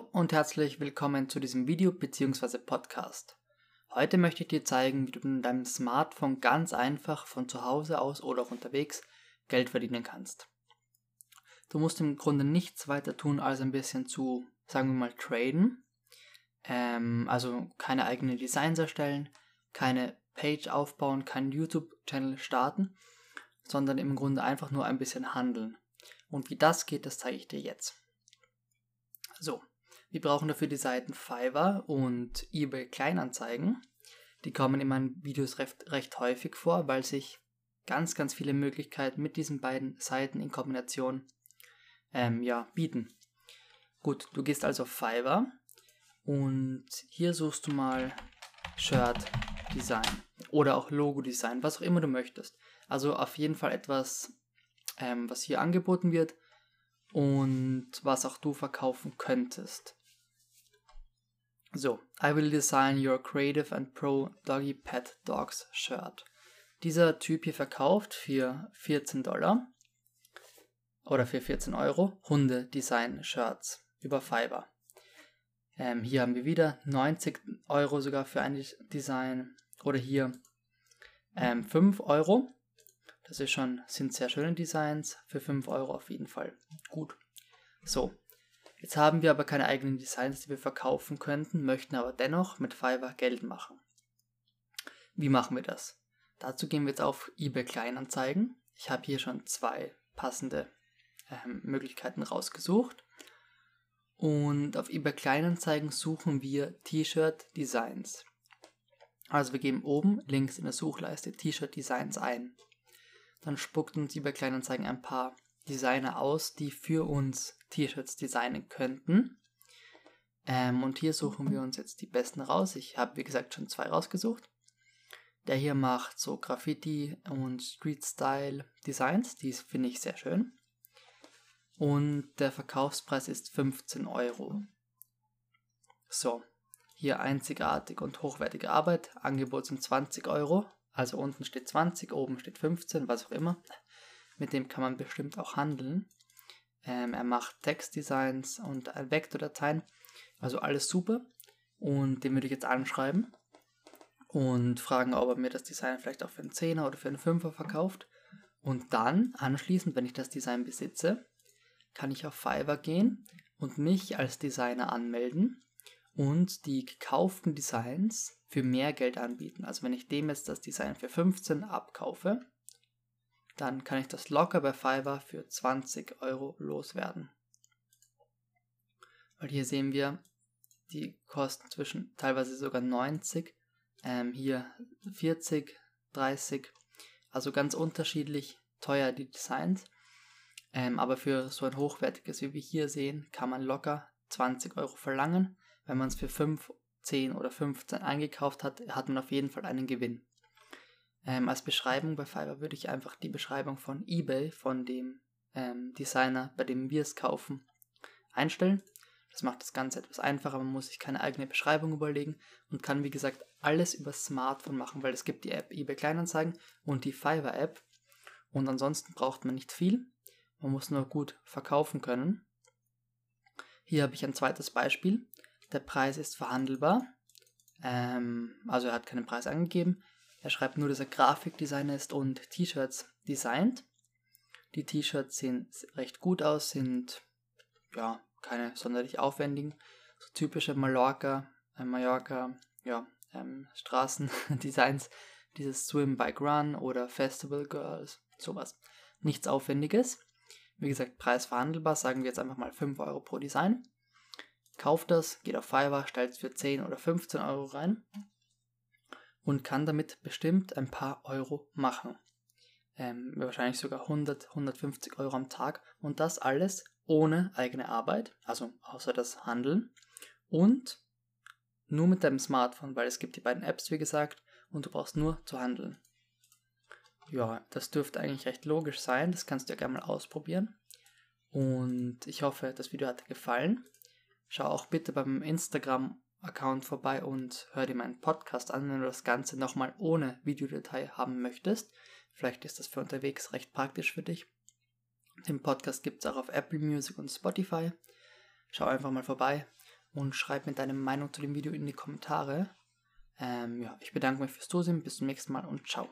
Und herzlich willkommen zu diesem Video bzw. Podcast. Heute möchte ich dir zeigen, wie du mit deinem Smartphone ganz einfach von zu Hause aus oder auch unterwegs Geld verdienen kannst. Du musst im Grunde nichts weiter tun, als ein bisschen zu, sagen wir mal, traden. Ähm, also keine eigenen Designs erstellen, keine Page aufbauen, keinen YouTube-Channel starten, sondern im Grunde einfach nur ein bisschen handeln. Und wie das geht, das zeige ich dir jetzt. So, wir brauchen dafür die Seiten Fiverr und eBay Kleinanzeigen. Die kommen in meinen Videos recht, recht häufig vor, weil sich ganz, ganz viele Möglichkeiten mit diesen beiden Seiten in Kombination ähm, ja, bieten. Gut, du gehst also auf Fiverr und hier suchst du mal Shirt Design oder auch Logo Design, was auch immer du möchtest. Also auf jeden Fall etwas, ähm, was hier angeboten wird und was auch du verkaufen könntest. So, I will design your creative and pro doggy pet dogs shirt. Dieser Typ hier verkauft für 14 Dollar oder für 14 Euro Hunde-Design-Shirts über Fiverr. Ähm, hier haben wir wieder 90 Euro sogar für ein Design oder hier ähm, 5 Euro das ist schon, sind sehr schöne Designs. Für 5 Euro auf jeden Fall gut. So, jetzt haben wir aber keine eigenen Designs, die wir verkaufen könnten, möchten aber dennoch mit Fiverr Geld machen. Wie machen wir das? Dazu gehen wir jetzt auf eBay Kleinanzeigen. Ich habe hier schon zwei passende ähm, Möglichkeiten rausgesucht. Und auf eBay Kleinanzeigen suchen wir T-Shirt Designs. Also wir geben oben links in der Suchleiste T-Shirt Designs ein dann spuckt uns über Kleinanzeigen ein paar Designer aus, die für uns T-Shirts designen könnten. Ähm, und hier suchen wir uns jetzt die besten raus. Ich habe, wie gesagt, schon zwei rausgesucht. Der hier macht so Graffiti und Street-Style Designs. Die finde ich sehr schön. Und der Verkaufspreis ist 15 Euro. So, hier einzigartig und hochwertige Arbeit. Angebot sind 20 Euro. Also unten steht 20, oben steht 15, was auch immer. Mit dem kann man bestimmt auch handeln. Ähm, er macht Textdesigns und Vektordateien. Also alles super. Und den würde ich jetzt anschreiben und fragen, ob er mir das Design vielleicht auch für einen 10er oder für einen 5er verkauft. Und dann, anschließend, wenn ich das Design besitze, kann ich auf Fiverr gehen und mich als Designer anmelden und die gekauften Designs für mehr Geld anbieten. Also wenn ich dem jetzt das Design für 15 abkaufe, dann kann ich das locker bei Fiverr für 20 Euro loswerden. Weil hier sehen wir, die kosten zwischen teilweise sogar 90, ähm, hier 40, 30, also ganz unterschiedlich teuer die Designs. Ähm, aber für so ein hochwertiges, wie wir hier sehen, kann man locker 20 Euro verlangen wenn man es für 5, 10 oder 15 eingekauft hat, hat man auf jeden Fall einen Gewinn. Ähm, als Beschreibung bei Fiverr würde ich einfach die Beschreibung von eBay, von dem ähm, Designer, bei dem wir es kaufen, einstellen. Das macht das Ganze etwas einfacher, man muss sich keine eigene Beschreibung überlegen und kann wie gesagt alles über Smartphone machen, weil es gibt die App eBay Kleinanzeigen und die Fiverr App und ansonsten braucht man nicht viel. Man muss nur gut verkaufen können. Hier habe ich ein zweites Beispiel. Der Preis ist verhandelbar. Ähm, also er hat keinen Preis angegeben. Er schreibt nur, dass er Grafikdesigner ist und T-Shirts designt. Die T-Shirts sehen recht gut aus, sind ja keine sonderlich aufwendigen, so typische Mallorca, äh, Mallorca, ja, ähm, Straßendesigns, dieses Swim Bike Run oder Festival Girls, sowas. Nichts Aufwendiges. Wie gesagt, Preis verhandelbar, sagen wir jetzt einfach mal 5 Euro pro Design kauft das, geht auf Fiverr, stellt es für 10 oder 15 Euro rein und kann damit bestimmt ein paar Euro machen. Ähm, wahrscheinlich sogar 100, 150 Euro am Tag und das alles ohne eigene Arbeit, also außer das Handeln und nur mit deinem Smartphone, weil es gibt die beiden Apps, wie gesagt, und du brauchst nur zu handeln. Ja, das dürfte eigentlich recht logisch sein, das kannst du ja gerne mal ausprobieren. Und ich hoffe, das Video hat dir gefallen. Schau auch bitte beim Instagram-Account vorbei und hör dir meinen Podcast an, wenn du das Ganze nochmal ohne Videodatei haben möchtest. Vielleicht ist das für unterwegs recht praktisch für dich. Den Podcast gibt es auch auf Apple Music und Spotify. Schau einfach mal vorbei und schreib mir deine Meinung zu dem Video in die Kommentare. Ähm, ja, ich bedanke mich fürs Zusehen, bis zum nächsten Mal und ciao.